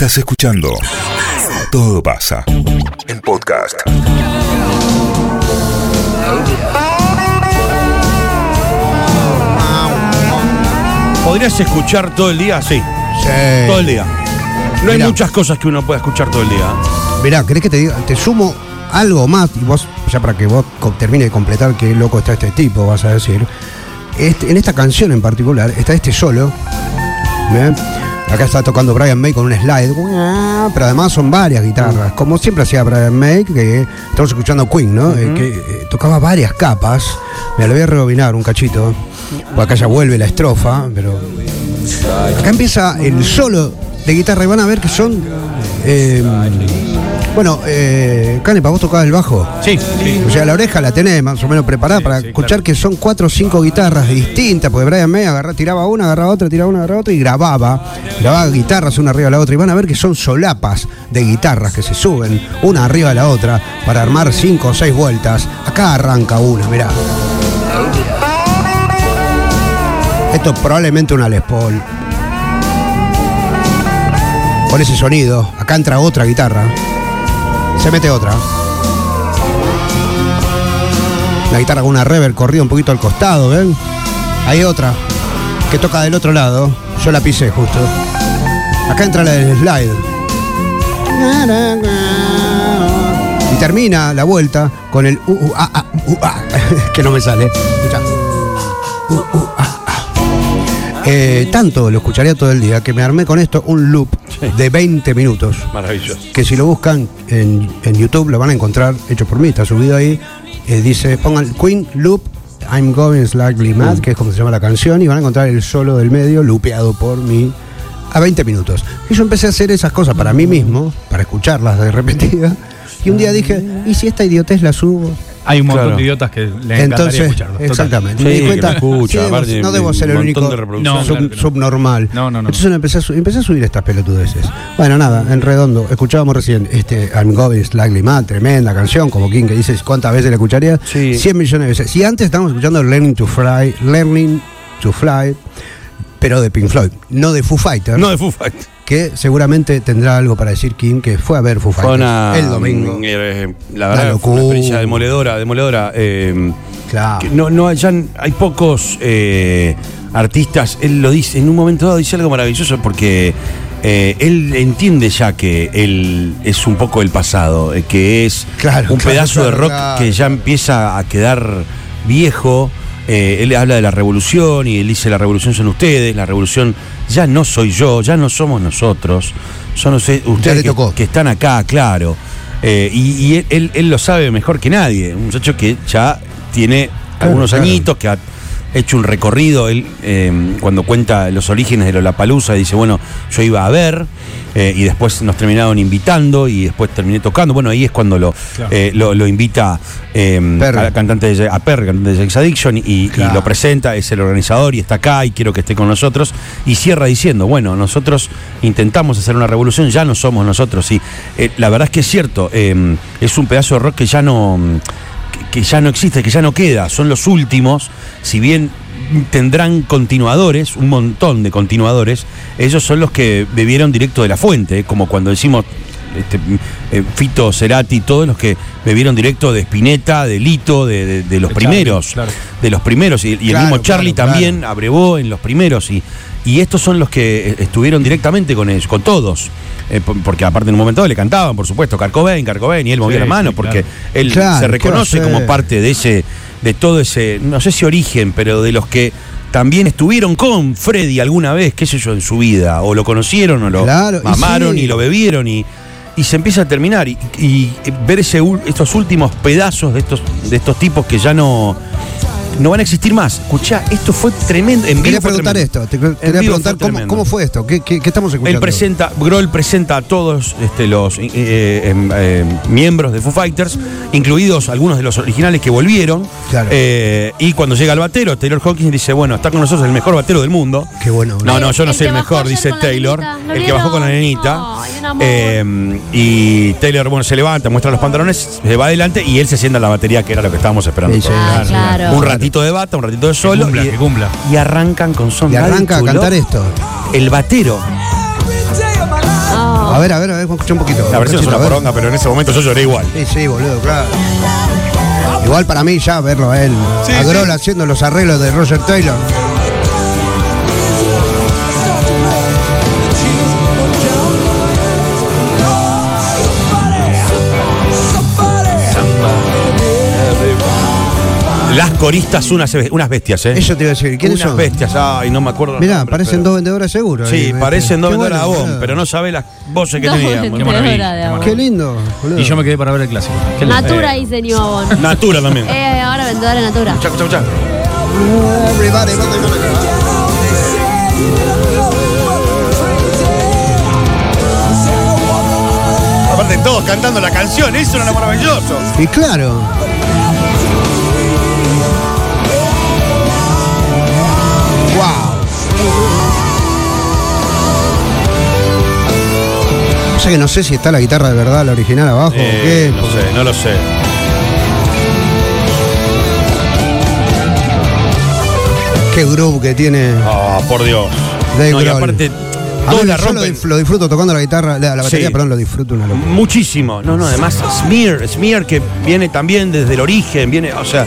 Estás escuchando Todo pasa. El podcast. ¿Podrías escuchar todo el día? Sí, todo el día. No hay muchas cosas que uno pueda escuchar todo el día. Mirá, ¿querés que te diga? Te sumo algo más y vos, ya para que vos co- termine de completar qué loco está este tipo, vas a decir. Este- en esta canción en particular está este solo. ¿bien? Acá está tocando Brian May con un slide, pero además son varias guitarras, como siempre hacía Brian May, que estamos escuchando Queen, ¿no? Eh, que eh, tocaba varias capas. Me lo voy a rebobinar un cachito, porque acá ya vuelve la estrofa, pero Acá empieza el solo de guitarra y van a ver que son. eh, bueno, eh, Canepa, vos tocabas el bajo. Sí, sí. O sea, la oreja la tenés más o menos preparada Sí, para sí, escuchar claro. que son cuatro o cinco guitarras distintas, porque Brian May agarra, tiraba una, agarraba otra, tiraba una, agarraba otra y grababa. Grababa guitarras una arriba de la otra. Y van a ver que son solapas de guitarras que se suben una arriba de la otra para armar cinco o seis vueltas. Acá arranca una, mirá. Esto es probablemente una Les Paul. Con ese sonido. Acá entra otra guitarra. Se mete otra. La guitarra con una reverb corrida un poquito al costado, ¿ven? Hay otra que toca del otro lado. Yo la pisé justo. Acá entra la del slide. Y termina la vuelta con el u, u, a, a, u, a, que no me sale. Escuchá. U, u, a, a. Eh, tanto lo escucharía todo el día que me armé con esto un loop de 20 minutos Maravilloso. que si lo buscan en, en YouTube lo van a encontrar hecho por mí, está subido ahí. Eh, dice, pongan Queen Loop, I'm Going Slightly Mad, que es como se llama la canción, y van a encontrar el solo del medio, lupeado por mí, a 20 minutos. Y yo empecé a hacer esas cosas para mí mismo, para escucharlas de repetida, y un día dije, ¿y si esta idiotez la subo? Hay un montón Claro. de idiotas que les encantaría Entonces, escucharlo. total. exactamente. Sí, me di cuenta, escucha, sí, debo- aparte, no debo ser el único de. No, sub- claro que no. subnormal. No, no, no. Entonces empecé a, su- empecé a subir estas pelotudeces. Bueno, nada, en redondo. Escuchábamos recién este I'm Going Slightly Mad, tremenda canción, como King que dices cuántas veces la escucharía. Sí. 100 millones de veces. Y antes estábamos escuchando Learning to Fly, Learning to Fly, pero de Pink Floyd, no de Foo Fighters, No de Foo Fighters. Que seguramente tendrá algo para decir King, que fue a ver Foo Fue Fighters una. el domingo. eh, la verdad, fue una experiencia demoledora, demoledora. eh, Claro. que no, no, ya hay pocos eh, artistas. Él lo dice, en un momento dado dice algo maravilloso porque eh, él entiende ya que él es un poco el pasado, eh, que es Claro, un claro, pedazo de rock que ya empieza a quedar viejo. Eh, él habla de la revolución y él dice la revolución son ustedes, la revolución ya no soy yo, ya no somos nosotros, son ustedes, que, están acá, claro. Eh, y y él, él- él lo sabe mejor que nadie, un muchacho que ya tiene Claro, algunos claro. añitos, que ha hecho un recorrido, él eh, cuando cuenta los orígenes de Lollapalooza dice, bueno, yo iba a ver eh, y después nos terminaron invitando y después terminé tocando, bueno, ahí es cuando lo, Claro. eh, lo, lo invita eh, Perry. a, cantante de, a Perry, cantante de Sex Addiction y, y lo presenta, es el organizador y está acá y quiero que esté con nosotros y cierra diciendo, bueno, nosotros intentamos hacer una revolución, ya no somos nosotros y eh, la verdad es que es cierto, eh, es un pedazo de rock que ya no que, ya no existe, que ya no queda, son los últimos, si bien tendrán continuadores, un montón de continuadores, ellos son los que bebieron directo de la fuente, eh, como cuando decimos este, eh, Fito, Cerati, todos los que bebieron directo de Spinetta, de Lito, de, de- de los De primeros, Charlie, claro. de los primeros, y, y el mismo Charlie claro, también abrevó en los primeros, y, y estos son los que eh, estuvieron directamente con ellos, con todos, eh, por- porque aparte en un momento le cantaban, por supuesto, Carcobain, Carcobain, y él movía Sí, la mano, sí, porque claro. él Claro, se ¿qué reconoce como parte de ese, de todo ese, no sé si origen, pero de los que también estuvieron con Freddy alguna vez, qué sé yo, en su vida, o lo conocieron, o lo Claro, y mamaron sí. y, lo bebieron y, y se empieza a terminar y, y ver ese, ul- estos últimos pedazos de estos, de estos tipos que ya no, no van a existir más. Escuchá, esto fue tremendo. En vivo Quería fue preguntar tremendo. esto, te quería preguntar fue cómo, fue esto, ¿Qué, qué- qué estamos escuchando? Él presenta, Grohl presenta a todos este, los eh, eh, em, eh, miembros de Foo Fighters, incluidos algunos de los originales que volvieron. Claro. Eh, y cuando llega el batero, Taylor Hawkins dice, bueno, está con nosotros el mejor batero del mundo. Qué bueno. No, no, yo no El soy el mejor, dice Taylor. nenita, ¿lo el que bajó con la nenita. Amor. Eh, y Taylor, bueno, se levanta, muestra los pantalones, se va adelante y él se sienta en la batería, que era lo que estábamos esperando. Sí, sí. Ah, claro. Un ratito de bata, un ratito de solo. cumpla, y, que cumpla. y arrancan con Son Y arranca a cantar esto. El batero. Oh, ver, a ver, a ver, escucha un poquito. La versión es una a poronga, pero en ese momento yo lloré igual. Sí, sí, boludo, claro. Igual para mí ya verlo a él, Sí, a sí. Grohl haciendo los arreglos de Roger Taylor. Las coristas, unas, unas bestias, ¿eh? Eso te iba a decir, ¿quiénes unas son? bestias, ay, no me acuerdo. Mirá, nombres, parecen pero- dos vendedores seguros. Sí, ahí, me- parecen dos qué vendedores bueno, de Avon, boludo. pero no sabés las voces que tenían. maravilla, Avon. Qué lindo, boludo. Y yo me quedé para ver el clásico. Qué. Natura Eh, dice New Avon. Natura también. Eh, ahora vendedora de Natura. Escuchá, escuchá. Everybody, everybody. Aparte todos cantando la canción, eso era lo maravilloso. Y claro. O sea que no sé si está la guitarra de verdad, la original abajo Eh, o qué. no sé, no lo sé. Qué groove que tiene Ah, por Dios. Dave No, y aparte, A todos mí la yo lo, disfruto tocando la guitarra, la, la batería, Sí. perdón, lo disfruto una locura. Muchísimo. No, no, además Smear, Smear que viene también desde el origen, viene, o sea,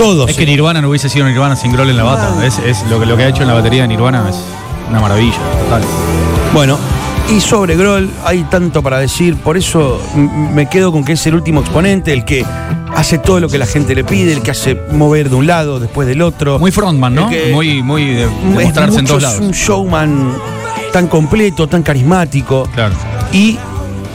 todos. Es que Nirvana no hubiese sido Nirvana sin Grohl en la bata. Es, es lo, que, lo que ha hecho en la batería de Nirvana es una maravilla, total. Bueno, y sobre Grohl hay tanto para decir, por eso me quedo con que es el último exponente, el que hace todo lo que la gente le pide, el que hace mover de un lado, después del otro. Muy frontman, ¿no? Muy, muy de, de mostrarse en todos es un lados. showman tan completo, tan carismático. Claro. Y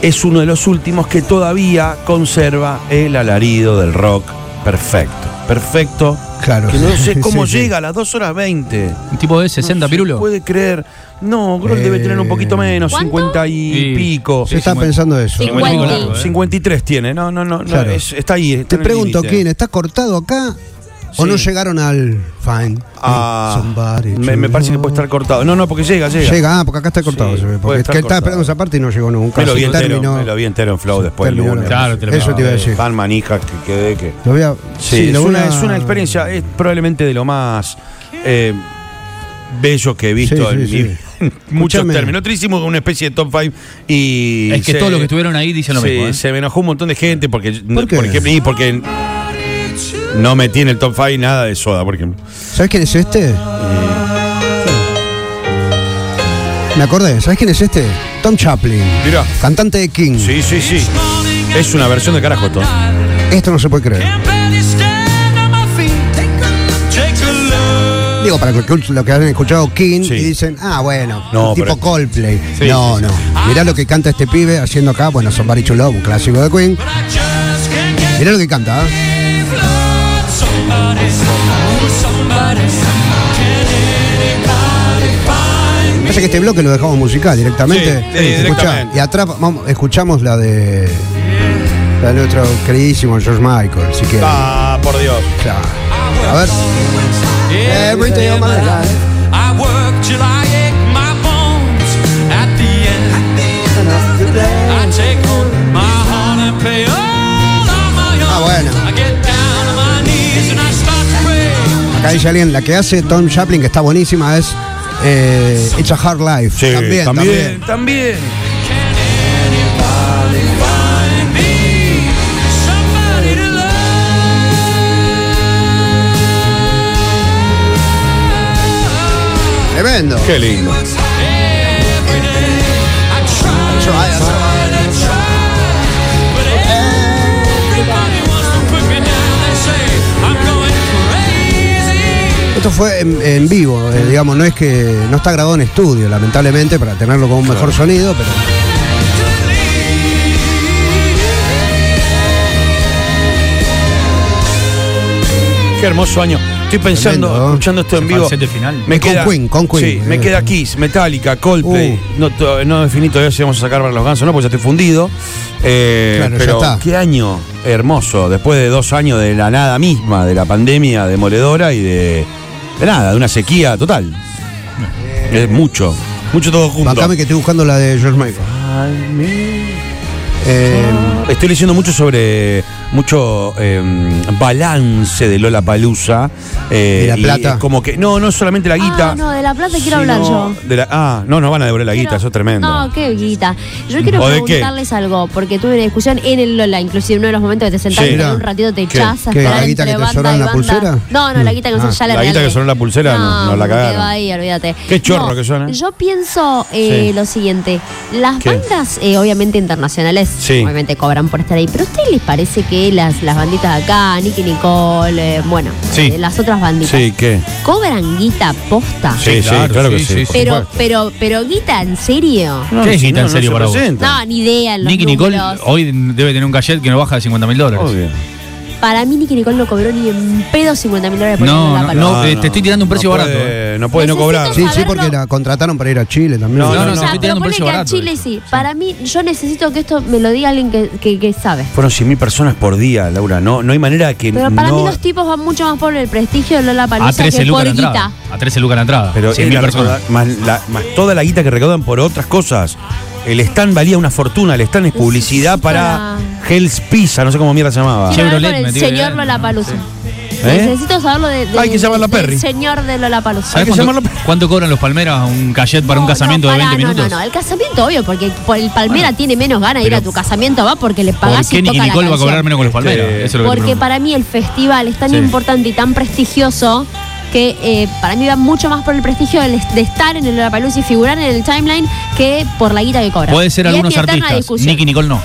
es uno de los últimos que todavía conserva el alarido del rock perfecto. Perfecto. Claro. Que no sé cómo Sí, sí. llega a las 2 horas 20. Un tipo de 60 No se pirulo. puede creer. No, Grohl debe Eh, tener un poquito menos, ¿cuánto? 50 y Sí. pico. Se está sí, pensando eso. Sí, Muy Cincuenta. largo, ¿eh? 53 tiene, no, no, no, no, Claro. es- está ahí. está Te pregunto. ¿quién? ¿Está cortado acá? ¿O Sí. no llegaron al Fine? Ah, me, to me parece que puede estar cortado. No, no, porque llega, llega. Llega, ah, porque acá está cortado. Sí, porque estar que estaba esperando esa parte y no llegó nunca. Me lo, vi entero, terminó- me lo vi entero en Flow después terminó lunes. la- Claro, te lo Eso te iba a decir. Tan manija que quedé que. Lo voy a- Sí, sí, es, una, es una experiencia, es probablemente de lo más eh, bello que he visto Sí, sí, en mi vida. Muchos Escúchame. términos. Nosotros hicimos una especie de top 5 y. Es que se- todos los que estuvieron ahí dicen lo sí, mismo. ¿eh? se me enojó un montón de gente porque. ¿Por qué? ejemplo, y porque no metí en el top 5 nada de soda, por ejemplo. ¿Sabes quién es este? Me acordé, ¿sabes quién es este? Tom Chaplin. Mirá. Cantante de King. Sí, sí, sí. Es una versión de carajo esto. Esto no se puede creer. Digo, para lo que han escuchado King Sí. y dicen, ah, bueno, No, tipo pero- Coldplay. Sí, no, sí, no. Mirá lo que canta este pibe haciendo acá, bueno, Somebody to Love, un clásico de Queen. Mirá lo que canta, ¿eh? Pasa que este bloque lo dejamos musical directamente. Sí, sí, Escuchá, directamente. y atrás vamos, escuchamos la de, la de nuestro queridísimo George Michael, si quieres. Ah, por Dios. Claro. A ver. Every day of my life. Dice alguien, la que hace Tom Chaplin, que está buenísima, es eh, It's a Hard Life. Sí, también, también, también. también. Tremendo. Qué lindo. Esto fue en, en vivo, eh, digamos, no es que no está grabado en estudio, lamentablemente, para tenerlo con un mejor sonido, pero Qué hermoso año. Estoy pensando, Tremendo, ¿no? escuchando esto en vivo. final. Me Con queda, Queen, con Queen. Sí, me Eh. queda Kiss, Metallica, Coldplay. Uh. No, no definí todavía si vamos a sacar para los gansos, no, porque ya estoy fundido. Eh, Claro, ya pero está. qué año hermoso. Después de dos años de la nada misma, de la pandemia demoledora y de, de nada, de una sequía total. Es mucho, mucho todo junto. bancame que estoy buscando la de George Michael. Eh, Estoy leyendo mucho sobre mucho eh, balance de Lola Palusa. ¿De La Plata? como que, no, no solamente la guita. Ah, no, de La Plata quiero hablar yo. de la- ah, no, nos van a devolver la guita, eso es tremendo. No, qué guita. Yo quiero preguntarles algo, porque tuve una discusión en el Lola, inclusive uno de los momentos que te sentás Sí. y en un ratito te ¿Qué? echás ¿Qué, la guita que te sonó en y la pulsera? No, no, la guita que Ah. no ya la La guita que sonó en la pulsera, no- nos la cagaron. ahí, olvídate. Qué chorro que suena. Yo pienso eh, Sí. lo siguiente, las ¿Qué? bandas eh, obviamente internacionales Sí. obviamente cobran por estar ahí, pero ¿a ustedes les parece que las, las banditas de acá, Nicky Nicole, eh, bueno, Sí. eh, las otras banditas, Sí, ¿qué? cobran guita posta? Sí, sí, claro, claro, que sí. Pero, pero, pero guita en serio. No, ¿Qué es no, guita en no serio se para vos? No, ni idea. los Nicky Nicole números. hoy debe tener un cachet que no baja de 50 mil dólares. Obvio. Para mí, Nicky Nicole no cobró ni en pedo 50 mil dólares por No, la no, paloma. no, eh, te estoy tirando un precio no barato, puede- No puede no Necesito cobrar. sí, sí, saberlo. porque la contrataron para ir a Chile también. No, No, no, no, te Ya, estoy pero tirando un ponle precio que a barato. Chile sí. Para mí, yo necesito que esto me lo diga alguien que, que, que sabe. Fueron 100.000 personas por día, Laura. No, no hay manera que Pero para no... mí los tipos van mucho más por el prestigio de Lola A Palusa 13 que lucas por la guita. entrada. A 13 lucas la entrada. Pero 100 es mil la personas. recauda- más, la- más toda la guita que recaudan por otras cosas. El stand valía una fortuna, el stand es publicidad para la- Hell's Pizza, no sé cómo mierda se llamaba. Quiero hablar Chevrolet con me el tiene que señor ver. Lola Palusa. ¿Eh? Necesito saberlo de, de- Hay que llamarlo a del Perry. señor de Lola Palusa. ¿Sabes Hay que cuánto, llamarlo- cuánto cobran los palmeras un cachet para un casamiento de 20 minutos? No, no, el casamiento obvio, porque por el Palmera tiene menos ganas de ir a tu casamiento, va porque le ¿Por pagás qué y Nicky toca la Nicole va a canción. cobrar menos con los palmeras? Sí. Eso es lo que te Porque pregunto. para mí el festival es tan Sí. importante y tan prestigioso que eh, para mí va mucho más por el prestigio de estar en el Lollapalooza y figurar en el timeline que por la guita que cobra. Puede ser Y algunos artistas. Nicky Nicole no.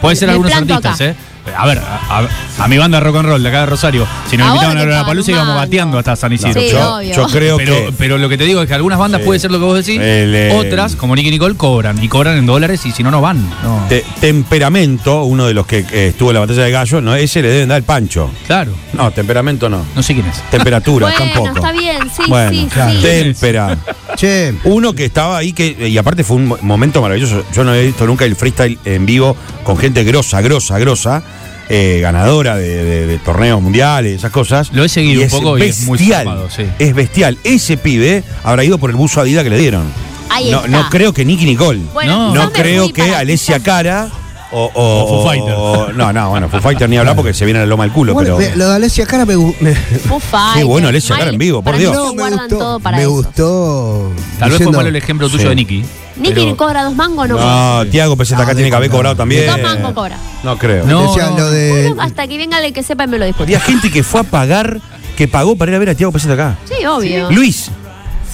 Puede ser Me algunos artistas, acá. ¿eh? A ver, a, a- a mi banda rock and roll de acá de Rosario, si nos invitaban a la palusa íbamos bateando hasta San Isidro. Sí, yo, creo pero, que. pero lo que te digo es que algunas bandas Sí. puede ser lo que vos decís, El, eh, otras, como Nicky Nicole, cobran. Y cobran en dólares y si no, no van. No. Te- temperamento, uno de los que eh, estuvo en la batalla de gallo, no, ese le deben dar el pancho. Claro. No, temperamento no. No sé quién es. Temperatura Bueno, tampoco. está bien, sí, bueno, sí, claro. sí. Témpera. Che, Uno que estaba ahí, que y aparte fue un mo- momento maravilloso. Yo no he visto nunca el freestyle en vivo con gente grosa, grosa, grosa, eh, ganadora de, de- de torneos mundiales, esas cosas. Lo he seguido Y un poco y es muy bestial, formado, sí. Es bestial. Ese pibe habrá ido por el buzo Adidas que le dieron. Ahí no, está. no creo que Nicky Nicole. Bueno, No, no creo que quizás- Cara o, o, O Foo Fighter. o- no, no, bueno, Foo Fighter ni hablar porque se viene a la loma del culo, bueno, pero. lo de Alessia Cara me, gu- me- Foo Fighters, Qué bueno Alessia Cara en vivo, por Dios. no, me gustó, todo para me eso. gustó. Tal vez fue malo el ejemplo tuyo Sí. de Nicky. Nicky pero- cobra dos mangos, no. No, Tiago Peseta acá Ah, tiene que haber cobrado también. Dos mangos cobra. No creo. No. Decía lo de. Bueno, hasta que venga el que sepa y me lo discute. Había gente que fue a pagar, que pagó para ir a ver a Tiago Peseta acá. Sí, obvio. Luis.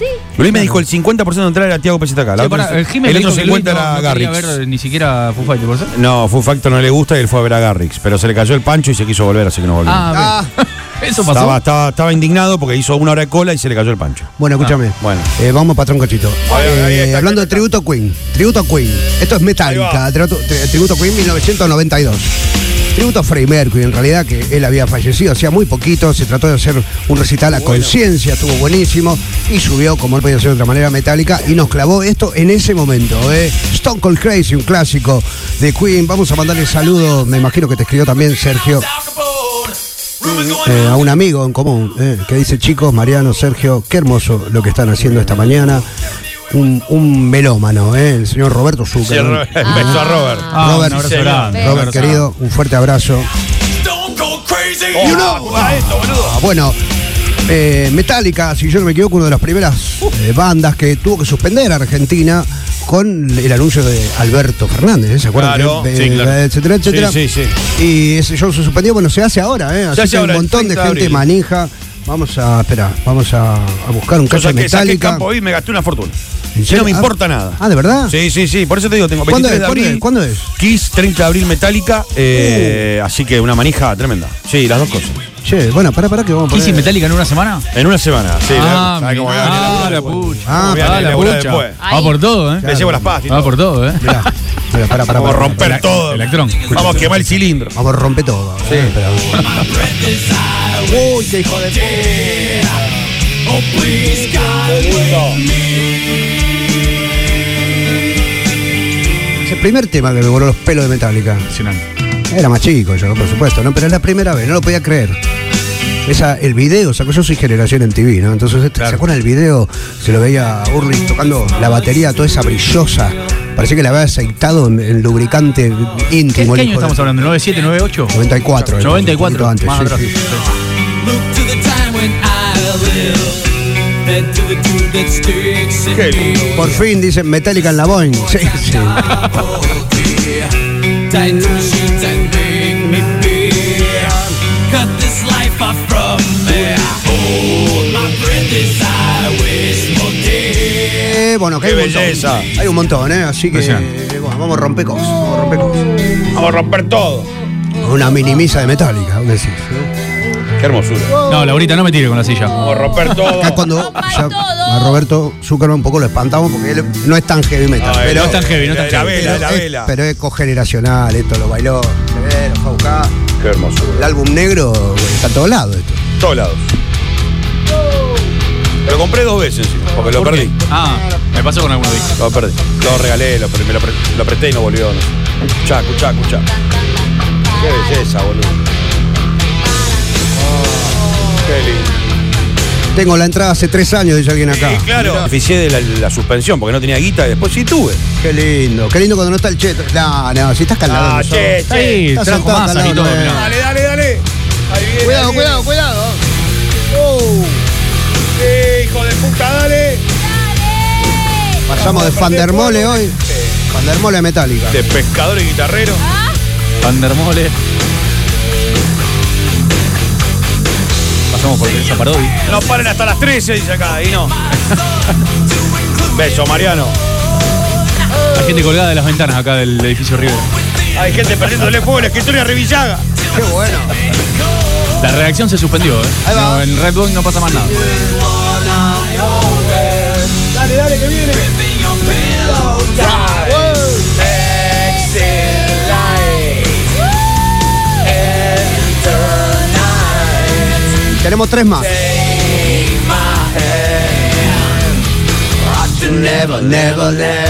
Sí. Luis me dijo el 50% de entrada era Tiago Peseta acá. La Che, otra- pará, el otro que Luis 50 no- era no Garrix. ver ni siquiera Foo Fighters, ¿por eso? No, Foo Factor no le gusta y él fue a ver a Garrix. Pero se le cayó el pancho y se quiso volver, así que no volvió. Ah, Ah, ¿Eso pasó? estaba, estaba, estaba indignado porque hizo una hora de cola y se le cayó el pancho. bueno, escúchame. Ah, bueno. Eh, vamos, patrón Cochito. Ahí, ahí, ahí Eh, está, hablando de tributo a Queen. Tributo a Queen. Esto es Metallica. Tributo, Queen 1992. Tributo a Freddie Mercury, en realidad que él había fallecido hacía muy poquito, se trató de hacer un recital a conciencia, estuvo buenísimo y subió, como él podía hacer de otra manera, Metallica y nos clavó esto en ese momento. ¿eh? Stone Cold Crazy, un clásico de Queen. Vamos a mandarle saludos, me imagino que te escribió también Sergio, eh, a un amigo en común, eh, que dice, chicos, Mariano, Sergio, qué hermoso lo que están haciendo esta mañana. Un, un melómano, eh, el señor Roberto Zucker. ¿no? Beso a Robert. Ah, Robert, un grande, Robert, querido, un fuerte abrazo. You know, esto. Ah, bueno, eh, Metallica, si yo no me equivoco, una de las primeras eh, bandas que tuvo que suspender a Argentina con el anuncio de Alberto Fernández, ¿eh? ¿se acuerdan? Claro, sí, claro. Etcétera, etcétera. Sí, sí, Y ese show se suspendió, bueno, se hace ahora, ¿eh? Así hace que ahora, un montón de 30 de gente abril. manija. Vamos a, espera, vamos a, a buscar un caso de Metallica. campo hoy y me gasté una fortuna. No me Ah, importa nada. Ah, ¿de verdad? Sí, sí, sí. Por eso te digo, tengo ¿Cuándo 23 es? de ¿Cuándo abril. ¿Cuándo es? Kiss, 30 de abril Metallica. eh, Así que una manija tremenda. Sí, las dos cosas. Che, bueno, pará, pará que vamos a ¿Kiss y poner... Metallica en una semana? En una semana. Sí, ah, ¿sabes cómo voy a venir a ah, la después? pucha. Ah, Ah, la pucha. después. Va por todo, ¿eh? Le llevo las pastas Va todo. por todo, ¿eh? Mirá, mirá, pará, pará, Vamos a romper todo. Electrón. Vamos a quemar el cilindro. Vamos a romper todo. Sí. Uy, qué hijo de Es el primer tema que me voló los pelos de Metallica. Impresionante. Era más chico yo, por supuesto, ¿no? Pero es la primera vez, no lo podía creer. Esa, el video, sacó yo soy generación en TV, ¿no? Entonces, este, ¿se acuerdan el video? Se lo veía a tocando la batería toda esa brillosa Parecía que le había aceitado en, en lubricante ¿Qué, íntimo. qué el año hijo de- estamos hablando? ¿97, 98? 94. eh, 94. un poquito Más antes, atrás. sí, sí. Look to the time when I lived. Head to the dude that sticks in Qué lindo. me. Por fin dicen Metallica en la Boeing. Sí, sí. off from me. Hold my breath as I wish for day. Eh, bueno, que Qué hay un montón. belleza. Hay un montón, ¿eh? Así que Impresionante. bueno, vamos a romper cosas. Vamos a romper cosas. Vamos a romper todo. Una mini misa de Metallica, ¿dónde decís? eh? Qué hermosura. No, Laurita, no me tire con la silla. Vamos a romper todo. Acá cuando ya a Roberto Zuckerman un poco lo espantamos porque él no es tan heavy metal. Ay, pero, no es tan heavy, no es tan la heavy. vela, la es, vela. pero es cogeneracional, esto lo bailó, eh, lo fue a buscar. Qué hermosura. El álbum negro güey, está a todos lados esto. Todos lados. Lo compré dos veces, sí, porque lo ¿Por perdí. qué? Ah, me pasó con alguno disco. Lo perdí. Lo regalé, lo, me lo, pre- lo presté y no volvió. No. Escuchá, escuchá, escuchá. Qué belleza, boludo. Oh, qué lindo. Tengo la entrada hace tres años, dice alguien acá. Sí, claro. Beneficié de la, la suspensión porque no tenía guita y después sí tuve. Qué lindo, qué lindo cuando no está el cheto. No, no, si estás calado. Ah, no sos. che, Está ahí, Está trajo sentado masa al y lado, todo. no, mirá. Dale, dale, dale. Ahí viene, Cuidado, ahí cuidado, cuidado. Oh. Sí, hijo de puta, dale. Pasamos de Fandermole hoy. Fandermole metálica. De pescador y guitarrero. Van der Pasamos por esa parodia. No paren hasta las 13, dice acá. Y no. Beso, Mariano. Hay gente colgada de las ventanas acá del edificio Rivera. Hay gente perdiéndole fuego en la escritorio a Revillaga. Qué bueno. La reacción se suspendió, ¿eh? Ahí va. No, en Red Bull no pasa más nada. Dale, dale, que viene. Tenemos tres más. Never, never, never.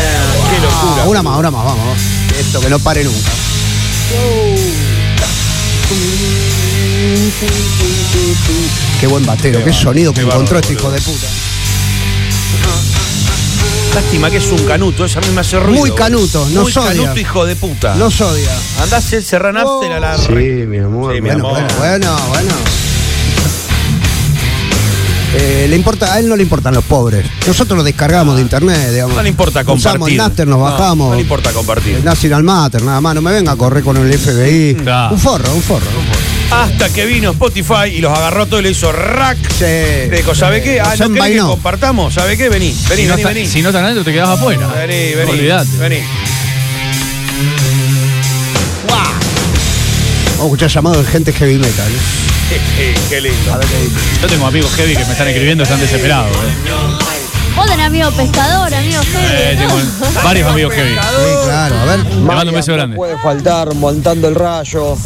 Qué locura. Una más, una más, vamos. Esto que no pare nunca. Qué buen batero, qué sonido que encontró este hijo de puta. Lástima que es un canuto, esa misma hace ruido. Muy canuto, nos Muy odia. canuto, hijo de puta. Nos odia. Andás el After a la. Sí, mi amor. Sí, mi Bueno, amor. bueno, bueno, bueno. Eh, le importa, a él no le importan los pobres. Nosotros lo descargamos de internet, digamos. No le importa compartir. Usamos el Napster, nos No, bajamos. No, le importa compartir. El National Matter, nada más. No me venga a correr con el FBI. Un forro, un forro. Hasta que vino Spotify y los agarró todo y le hizo rack. Sí. Le dijo, ¿sabe qué? Ah, Nos ¿no que compartamos? ¿Sabe qué? Vení, vení, si, no vení, está- vení. si no están adentro, te quedas afuera. Vení, vení. Olvídate. Vení. Vamos a escuchar llamado de gente heavy metal. ¿eh? Qué lindo. Yo tengo amigos heavy que me están escribiendo, están desesperados. ¿eh? Vos tenés amigo pescador, amigo Eh, heavy, varios amigos heavy. Sí, claro, a ver. Te mando un beso grande. puede faltar montando el rayo.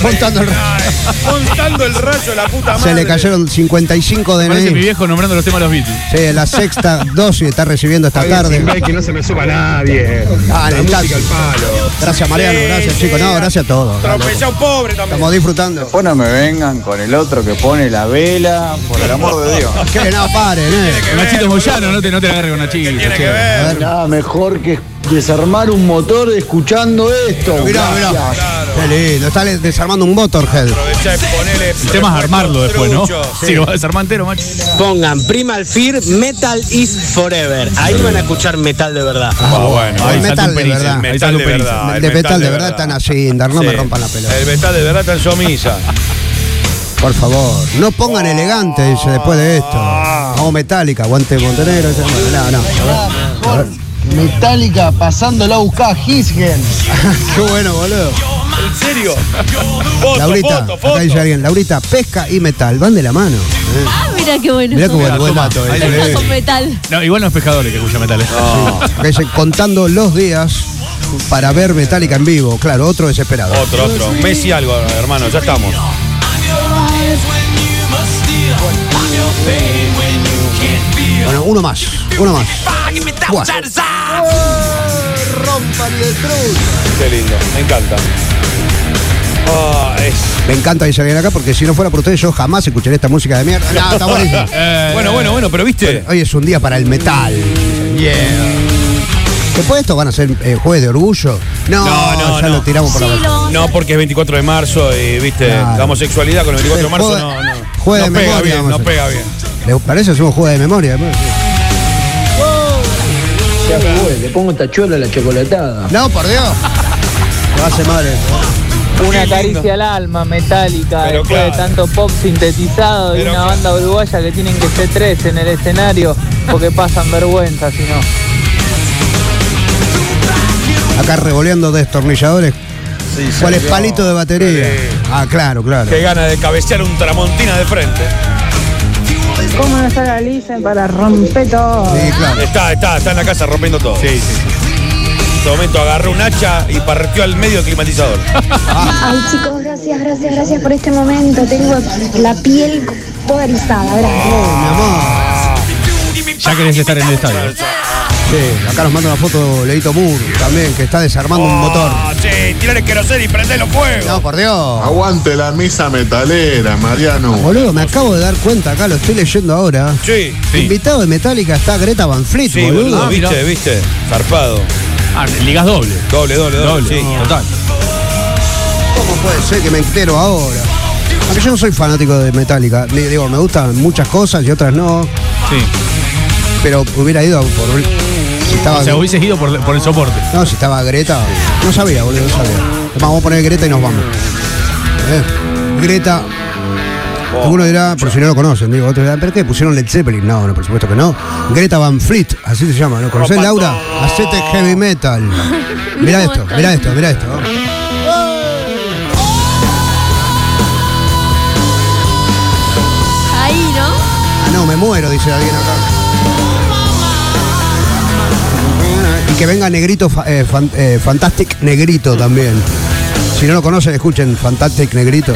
Montando el Montando el rayo, la puta madre. Se le cayeron 55 Parece mi DNI. viejo nombrando los temas de los Beatles. Sí, la sexta dosis está recibiendo esta tarde. que no se me suba nadie. Ah, el taxi. palo. Gracias Mariano, gracias sí. chicos. No, gracias a todos. Tropezá un pobre también. Estamos disfrutando. Después no me vengan con el otro que pone la vela, por el amor de Dios. Que no, paren, eh. Moyano, no te, no te agarres con Nachito. Tiene que ver. Nada mejor que desarmar un motor escuchando esto. Mirá, mirá. Gracias. Qué lindo. Está desarmando un Motorhead. Aprovechá y ponele. El tema es armarlo después, ¿no? Sí, lo vas a desarmar entero, macho. Pongan Primal Fear, Metal is Forever. Ahí van a escuchar metal de verdad. Ah, bueno. el Ahí metal de verdad. ahí Metal de verdad. De metal de verdad están así, Indar, no me Sí. rompan la pelota. El metal de verdad está en somisa. Por favor, no pongan elegante dice, después de esto. Vamos Metallica, aguante Montenegro. ese- No, no. A ver, a ver. Metallica pasándolo a buscar a Hisgen. Qué bueno, boludo. ¿En serio? Foto, Laurita, foto, foto. acá dice alguien, Laurita, pesca y metal, van de la mano. ¿eh? Ah, mira qué bueno. Mirá qué buen, buen dato. Ahí eh. Con metal. No, igual no es pescadores que escucha metales. Acá dice, contando los días para ver Metallica en vivo. Claro, otro desesperado. Otro, otro. Messi algo, hermano, ya estamos. Bueno, uno más, uno más. Buah. Qué lindo, me encanta. Ah, es- Me encanta dice alguien acá porque si no fuera por ustedes yo jamás escucharía esta música de mierda. No, está buenísimo. Eh, Bueno, bueno, bueno, pero viste. Hoy es un día para el metal. Después de esto van a ser eh, jueves de orgullo. No, No, no, ya no. lo tiramos por la Sí, basura. lo vamos a No, porque es 24 de marzo y, viste, Claro. la homosexualidad con el 24 de marzo no, no, juegue de no pega memoria, bien, no pega bien. ¿Le parece? Hacemos juego de memoria. después? Le pongo tachuelo a la chocolatada. No, por Dios. Te va a hacer mal eso. Una caricia al alma metálica Pero después de tanto pop sintetizado y Pero una claro. banda uruguaya que tienen que ser tres en el escenario porque pasan vergüenza si no. Acá revoleando destornilladores. ¿Cuál es palito de batería? Ah, claro, claro. Qué gana de cabecear un tramontina de frente. ¿Cómo no está Galicia para romper todo? Sí, claro. Está, está, está en la casa rompiendo todo. Sí, sí, sí. En este momento agarró un hacha y partió al medio del climatizador. Ay chicos, gracias, gracias, gracias por este momento. Tengo la piel toda erizada, gracias. Mi amor. Ya querés estar en el estadio. Sí, acá nos manda una foto Leito Moore también, que está desarmando un motor. Ah, sí, tirar queroseno y prendelo fuego. No, por Dios. Aguante la misa metalera, Mariano. Boludo, me acabo de dar cuenta acá, lo estoy leyendo ahora. Sí, Sí. Invitado de Metallica está Greta Van Fleet, sí, boludo. boludo, Ah, viste, mirá. viste. Zarpado. Ah, ligas doble. Doble, doble, doble. Doble, sí. total. ¿Cómo puede ser que me entero ahora? Aunque yo no soy fanático de Metallica. Digo, me gustan muchas cosas y otras no. Sí. Pero hubiera ido por. Si estaba, O sea, hubieses ido por, por el soporte. no, si estaba Greta. No sabía, boludo, no sabía. Además, vamos a poner Greta y nos vamos. Eh, Greta. Alguno dirá, por si no lo conocen, digo, otro dirá, ¿pero qué? ¿Pusieron Led Zeppelin? No, no, por supuesto que no. Greta Van Fleet, así se llama, ¿no? ¿Conocés, Laura? Hacete heavy metal. Mirá esto, mirá esto, mirá esto. Ahí, ¿no? Ah, no, me muero, dice alguien acá. Que venga Negrito, eh, fan- eh, Fantastic Negrito también. Si no lo conocen, escuchen Fantastic Negrito.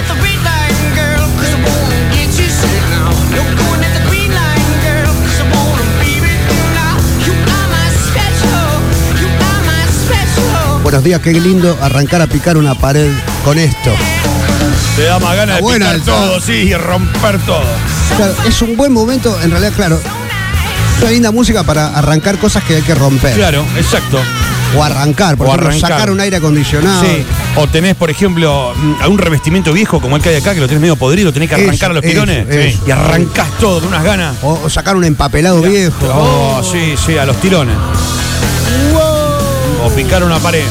Buenos días, qué lindo arrancar a picar una pared con esto. Te da más ganas de Buena picar todo, sí, y romper todo. Claro, es un buen momento, en realidad, claro. Una linda música para arrancar cosas que hay que romper. Claro, exacto. O arrancar, por O ejemplo, arrancar. sacar un aire acondicionado. Sí. O tenés, por ejemplo, mm, algún revestimiento viejo como el que hay acá, que lo tenés medio podrido, tenés que Eso, arrancar a los tirones. Y arrancás todo con unas ganas. O, o sacar un empapelado viejo. Oh, sí, sí, a los tirones. O picar una pared.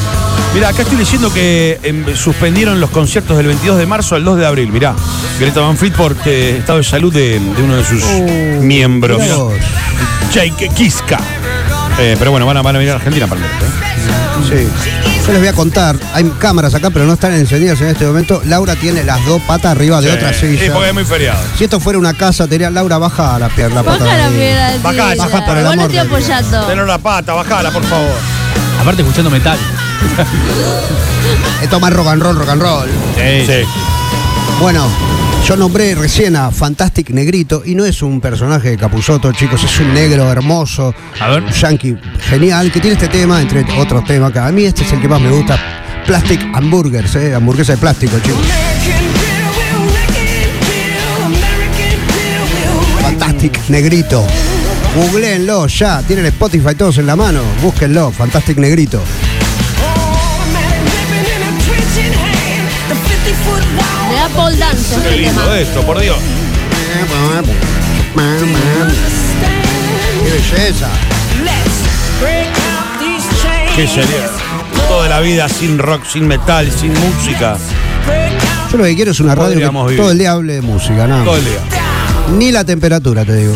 Mira, acá estoy leyendo que em, suspendieron los conciertos del 22 de marzo al 2 de abril. Mirá, Greta Van Fleet por eh, estado de salud de, de uno de sus miembros. mirá vos. Jake Kiska. Eh, pero bueno, van a, van a venir a Argentina para el ¿eh? Sí. Yo les voy a contar, hay cámaras acá, pero no están encendidas en este momento. Laura tiene las dos patas arriba de otra Sí, silla. porque es muy feriado. Si esto fuera una casa, te diría, Laura, baja la pierna. Baja la piedra. Baja, tía. baja por el Vos no amor estoy de Dios. apoyando. Tener la pata, bajala, por favor. Aparte escuchando metal. Esto más rock and roll, rock and roll. Sí. Bueno, yo nombré recién a Fantastic Negrito y no es un personaje de Capuzotto, chicos, es un negro hermoso, A ver. un yankee genial que tiene este tema, entre otros temas, que a mí este es el que más me gusta. Plastic Hamburgers, eh, hamburguesa de plástico, chicos. Fantastic Negrito. Googleenlo ya, tienen Spotify todos en la mano, búsquenlo, Fantastic Negrito. Pole dance Qué lindo tema. esto, por Dios. ¡Qué belleza! Qué sería. Toda la vida sin rock, sin metal, sin música. Yo lo que quiero es una radio Podríamos que vivir. todo el día hable de música, nada Todo el día. Ni la temperatura, te digo.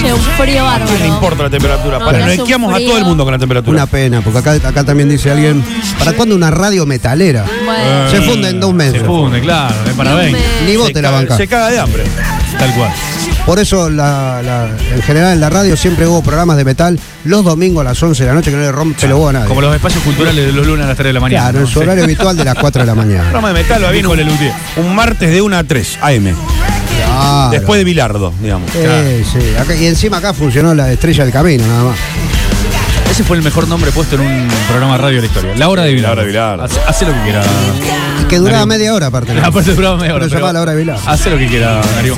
Che, un frío ¿A quién le bárbaro. importa la temperatura? No, Para, Paranoiqueamos a todo el mundo con la temperatura. Una pena, porque acá, acá también dice alguien, ¿para cuándo una radio metalera? Bueno. Se funde en dos meses. Se funde, claro, es para No 20. me- Ni vos se, te la bancás. se caga de hambre. Tal cual. Por eso, la- la- en general, en la radio siempre hubo programas de metal los domingos a las 11 de la noche que no le rompe los huevos a nadie. Como los espacios culturales de los lunes a las 3 de la mañana. Claro, en ¿no? su Sí. horario habitual de las 4 de la mañana. Programa de metal va bien Dijo un, un martes de 1 a 3 AM. Claro. Después de Bilardo, digamos. Sí, sí. Acá- y encima acá funcionó la estrella del camino, nada más. Ese fue el mejor nombre puesto en un programa de radio de la historia. La hora de Vilar. La hora de Bilardo. Hace, hace lo que quiera. Y que duraba Darío. media hora, aparte. ¿no? Aparte duraba media hora. Pero se llamaba la hora de Vilar. Hace lo que quiera, Darío.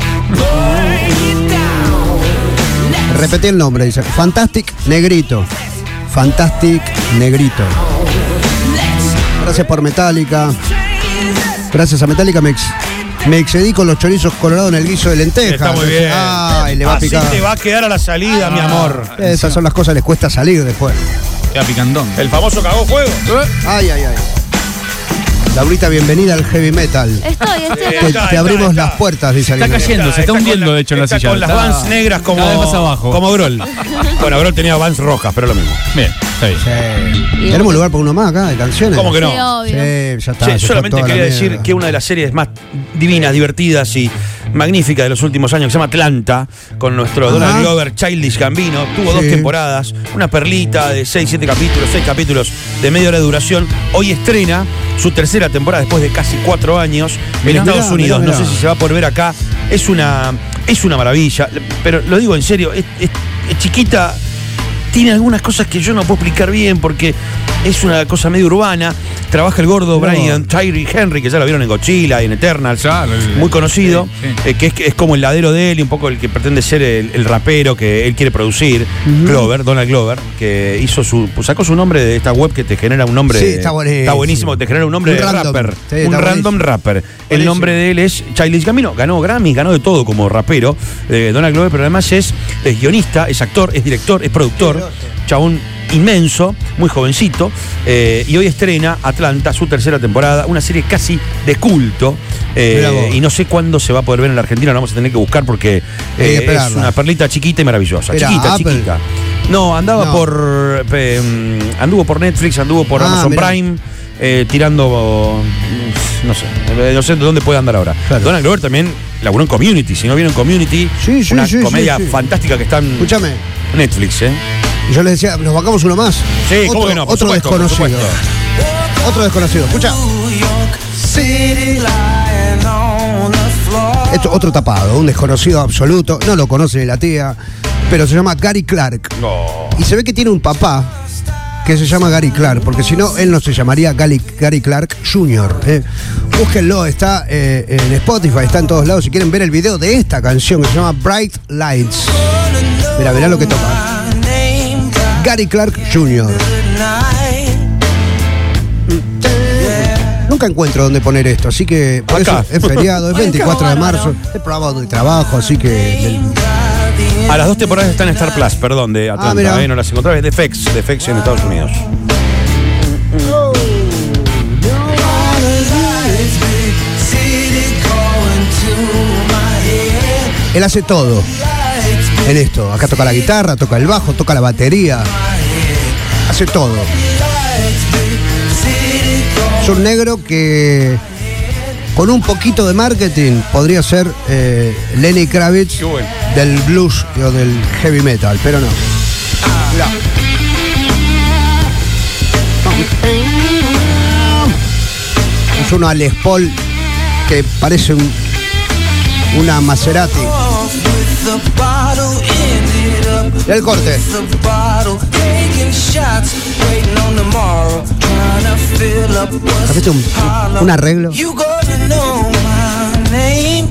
Repetí el nombre, dice. Fantastic Negrito. Fantastic Negrito. Gracias por Metallica. Gracias a Metallica me, ex- me excedí con los chorizos colorados en el guiso de lentejas. Está muy bien. Ay, le va a Así picar. te va a quedar a la salida, mi amor. Esas son las cosas que les cuesta salir después. Queda picandón. El famoso cagó fuego. Ay, ay, ay. Laurita, bienvenida al heavy metal. Estoy, estoy. Te, está, te abrimos está. las puertas, dice Está cayendo, se está hundiendo, la- de hecho, en la silla. Con las vans negras como. cada vez más abajo. Como Grol. bueno, Grol tenía vans rojas, pero lo mismo. Bien, Sí. ¿Tenemos lugar para uno más acá de canciones? ¿Cómo que no? Sí, obvio. Sí, ya está. Fue solamente quería decir que una de las series más divinas, divertidas y magníficas de los últimos años, que se llama Atlanta, con nuestro Ajá. Donald Glover, Childish Gambino, tuvo dos Sí. temporadas, una perlita de 6, 7 capítulos, 6 capítulos de media hora de duración. Hoy estrena su tercera temporada después de casi cuatro años en Estados mirá, Unidos. mirá, No sé si se va a poder ver acá. Es una, es una maravilla, pero lo digo en serio, es- es- es chiquita tiene algunas cosas que yo no puedo explicar bien porque es una cosa medio urbana. Trabaja el gordo No. Brian Tyree Henry, que ya lo vieron en Godzilla y en Eternals, Claro, el- muy conocido, sí, sí. eh, que es, es como el ladero de él y un poco el que pretende ser el, el rapero que él quiere producir, Glover, Donald Glover, que hizo su, pues sacó su nombre de esta web que te genera un nombre. Sí, está buenísimo. Está buenísimo, te genera un nombre Un de random. rapper. Sí, un random rapper. El nombre de él es Childish Gambino. Ganó Grammy, ganó de todo como rapero. eh, Donald Glover, pero además es, es guionista, es actor, es director, es productor. Chabón inmenso, muy jovencito. eh, y hoy estrena Atlanta, su tercera temporada, una serie casi de culto. eh, y no sé cuándo se va a poder ver en la Argentina, la vamos a tener que buscar porque eh, es una perlita chiquita y maravillosa. Chiquita, Apple. chiquita. No, andaba No. por. mm, anduvo por Netflix, anduvo por Ah, Amazon mirá. Prime, eh, tirando. mm, No sé, no sé de dónde puede andar ahora. Claro. Donald Glover también laburó en Community. Si no vieron Community, Sí, sí, una sí, comedia fantástica que está en. Netflix, ¿eh? Y yo le decía, ¿nos bancamos uno más? Sí, otro, ¿cómo que no? Por otro supuesto, desconocido. Otro desconocido. Escucha. Esto, otro tapado, un desconocido absoluto. No lo conoce la tía. Pero se llama Gary Clark. No. Y se ve que tiene un papá que se llama Gary Clark, porque si no, él no se llamaría Gary, Gary Clark Jr. ¿eh? Búsquenlo, está eh, en Spotify, está en todos lados. Si quieren ver el video de esta canción que se llama Bright Lights. Mira, mirá lo que toca. Gary Clark Jr. Nunca encuentro dónde poner esto, así que por Acá. eso es feriado, es 24 de marzo, es programa de trabajo, así que A las dos temporadas están en Star Plus, perdón, de Atlanta, Ah. ¿eh? No las encontraba, es de FX, de FX en Estados Unidos. él hace todo en esto. Acá toca la guitarra, toca el bajo, toca la batería, hace todo. Es un negro que con un poquito de marketing podría ser eh, Lenny Kravitz bueno. del blues o del heavy metal, pero no. Mirá. Es una Les Paul que parece un- una Maserati. Mirá el corte. ¿Has visto un, un arreglo?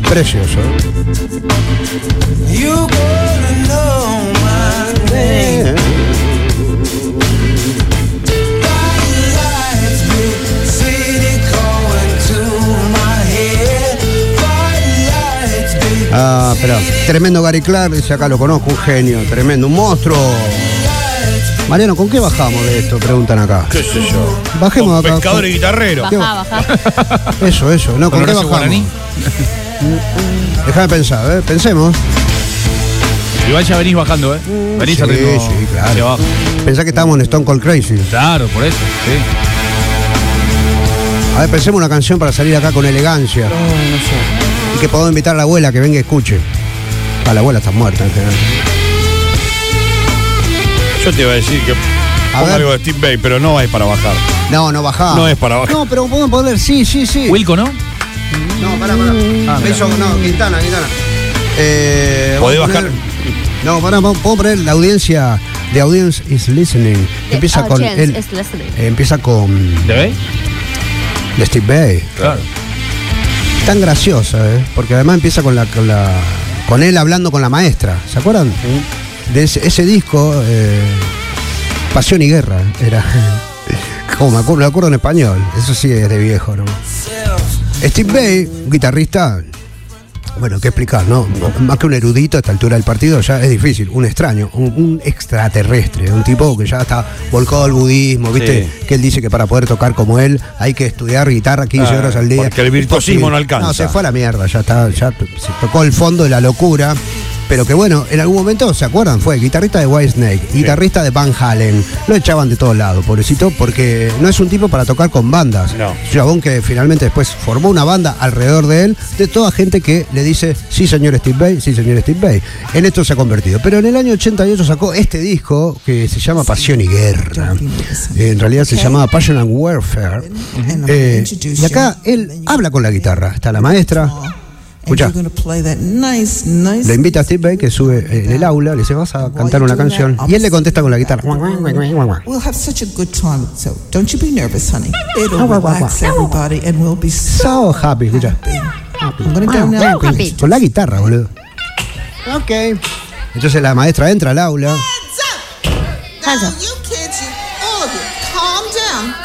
Precioso. Eh. Ah, pero tremendo Gary Clark, dice acá lo conozco, un genio, tremendo, un monstruo. Mariano, ¿con qué bajamos de esto? Preguntan acá. ¿Qué sé yo? Bajemos Con acá. pescador y guitarrero. Bajá, bajá. Eso, eso. No, ¿con, ¿Con qué bajamos? Guaraní? Déjame pensar, ¿eh? Pensemos. Igual ya venís bajando, ¿eh? Venís Sí, ritmo sí, claro. hacia abajo. Pensá que estábamos en Stone Cold Crazy. Claro, por eso, sí. A ver, pensemos una canción para salir acá con elegancia. Y que podamos invitar a la abuela que venga y escuche. Ah, la abuela está muerta en general. Yo te iba a decir que A ponga ver. algo de Steve Bay, pero no es para bajar. No, no bajá. No es para bajar. No, pero podemos poner, sí, sí, sí. Wilco, ¿no? No, pará, pará. Ah, Me mira. hizo- no, Quintana, Quintana. Eh, ¿Podés vamos a bajar? No, pará, vamos- puedo poner la audiencia. The audience is listening. Empieza The con. audience él- is listening. eh, empieza con. ¿De ve? de Steve Bay. Claro. Tan graciosa, ¿eh? Porque además empieza con la, con la. con él hablando con la maestra. ¿Se acuerdan? De ese, ese disco. eh, Pasión y Guerra era. Como me acuerdo, me acuerdo en español. Eso sí es de viejo, ¿no? Steve Bay, un guitarrista. Bueno, qué explicar, ¿no? Más que un erudito a esta altura del partido ya es difícil. Un extraño, un, un extraterrestre, un tipo que ya está volcado al budismo, ¿viste? Sí. Que él dice que para poder tocar como él hay que estudiar guitarra 15 Ah, horas al día. porque el virtuosismo no alcanza. No, se fue a la mierda, ya está, ya se tocó el fondo de la locura. Pero que bueno, en algún momento, ¿se acuerdan? Fue guitarrista de Whitesnake, guitarrista de Van Halen. Lo echaban de todos lados, pobrecito, porque no es un tipo para tocar con bandas. No. Chabón que finalmente después formó una banda alrededor de él, de toda gente que le dice, sí señor Steve Bay, sí señor Steve Bay. En esto se ha convertido. Pero en el año 88 sacó este disco que se llama Pasión y Guerra. En realidad se llamaba Passion and Warfare. Eh, y acá él habla con la guitarra. Está la maestra. Escucha. Le invita a Steve Bay que sube en el aula, le dice, vas a cantar una canción. Y él le contesta con la guitarra. We'll have such a good time. So don't you be nervous, honey. It'll Ah, guau, guau, relax guau. everybody and we'll be so. So happy, escucha. I'm gonna go now. Con la guitarra, boludo. Ok. Entonces la maestra entra al aula.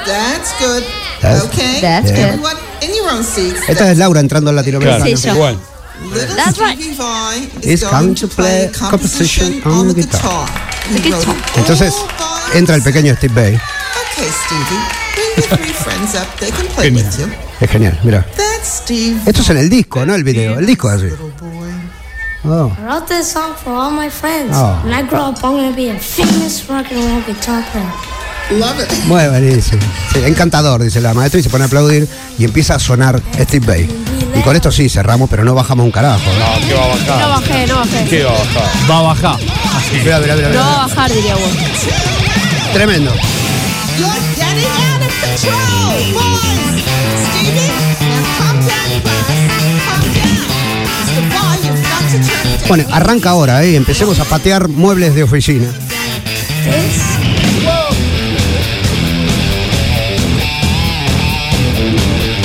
That's good. That's- okay. That's good. Esta es Laura entrando al latinoamericano. Sí, yo. Igual. Little That's right. Stevie Vai Is going to play composition on the the guitar. Entonces entra el pequeño Steve Bay. Okay, Stevie, bring your three friends up. They can play with you. Es genial, mira. That's Steve. Esto es en el disco, no el video. El disco es así. Oh. I wrote this song for all my friends. Oh. When I grow up, I'm going to be a famous rock and roll guitar player. Love it. Muy buenísimo. Sí, encantador, dice la maestra y se pone a aplaudir y empieza a sonar Steve Bay. Y con esto sí cerramos, pero no bajamos un carajo. ¿no? No, ¿qué va a bajar? No bajé, no bajé. ¿Qué va a bajar? Va a bajar. Mirá, mirá, mirá, No mirá. va a bajar, diría vos. Tremendo. Bueno, arranca ahora, ¿eh? Empecemos a patear muebles de oficina.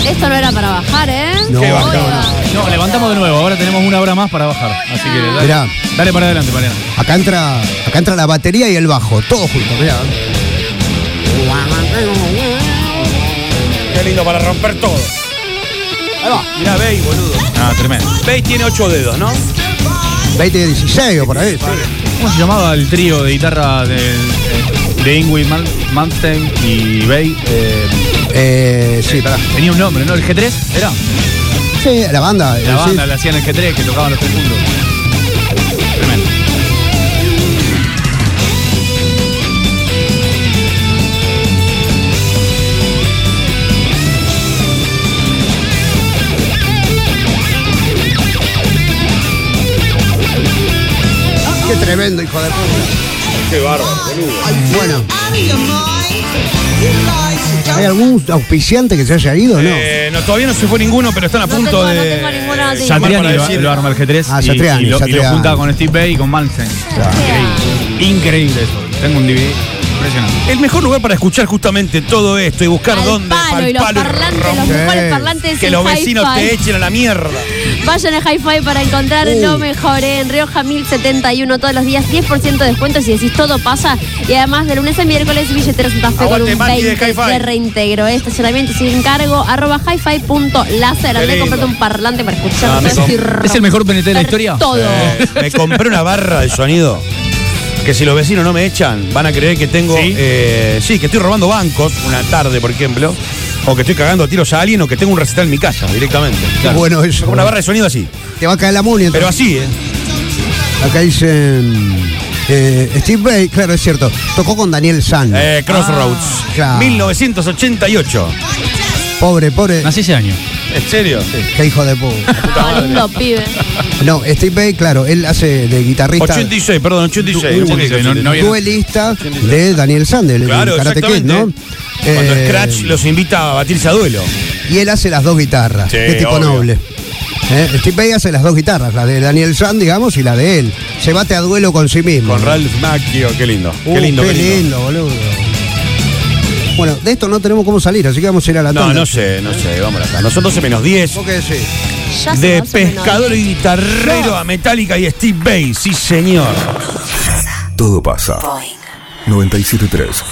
Esto no era para bajar, ¿eh? No, ¿Qué bajar? Oiga. No, levantamos de nuevo. Ahora tenemos una hora más para bajar. Así que dale, Mirá. dale para adelante, Mariano. Acá entra, acá entra la batería y el bajo, todo junto, mirá. Qué lindo para romper todo. Ahí va. Mirá, Bey, boludo. Ah, tremendo. Bey tiene ocho dedos, ¿no? 20 de 16 o por ahí. sí. ¿Cómo se llamaba el trío de guitarra de, de Ingrid Man- Malmsteen y Bay? Eh, Eh, sí, pará. tenía un nombre, ¿no? ¿El G3? ¿Era? Sí, la banda. eh, La sí. banda le hacían el G3 que tocaban los tres juntos. Tremendo. Qué tremendo, hijo de puta. Qué bárbaro, boludo. Bueno, ¿hay algún auspiciante que se haya ido o no? Eh, no, todavía no se fue ninguno, pero están a No punto tengo- no de. tengo ninguna noticia. llamar Satriani para lo, decir- lo arma el G3 Ah, y- Satriani, y, lo, y lo Satriani. junta con Steve Bay y con Malmsteen. Increíble. Increíble eso. Tengo un DVD impresionante. El mejor lugar para escuchar justamente todo esto y buscar Al dónde palo pa'l y los palo parlantes, los mejores parlantes que los vecinos te echen a la mierda. Vayan a Hi-Fi para encontrar Uh. lo mejor ¿eh? en Rioja 1071 todos los días, 10% de descuento si decís todo pasa. Y además de lunes a miércoles, billetero Santa Fe con un Mati de 20 Hi-Fi. de reintegro. ¿eh? Estacionamiento sin cargo, arroba y lindo. comprate un parlante para escuchar Ah, todo ¿Es el mejor PNT de la historia? todo. Me compré una barra de sonido que si los vecinos no me echan, van a creer que tengo. ¿Sí? eh, sí, que estoy robando bancos una tarde, por ejemplo. O que estoy cagando a tiros a alguien o que tengo un recital en mi casa directamente. Bueno eso. Como una barra de sonido así. Te va a caer la muni. Pero así, ¿eh? Acá dicen. eh, Steve Bay, claro, es cierto. Tocó con Daniel San. Eh, Crossroads. Ah, claro. 1988. Pobre, pobre. Nací ese año. ¿En serio? Qué hijo de puta. Lindo pibe. No, Steve Bay, claro, él hace de guitarrista. 86, perdón, 86. Du- ¿Cómo que no- no había- duelista de Daniel Sandel, el Claro, Karate Kid, exactamente. ¿no? Cuando Eh, Scratch los invita a batirse a duelo. Y él hace las dos guitarras, Sí, de tipo obvio. noble. ¿Eh? Steve Bay hace las dos guitarras, la de Daniel Sand, digamos, y la de él. Se bate a duelo con sí mismo. Con Ralph Macchio, qué lindo. Uh, qué lindo, qué qué lindo. lindo, boludo. Bueno, de esto no tenemos cómo salir, así que vamos a ir a la No, tanda. no sé, no sé, vamos acá. Nosotros en menos 10. ¿Vos qué decís? Ya se De pescador y guitarrero a Metallica y Steve Bay, sí señor. Todo pasa. 973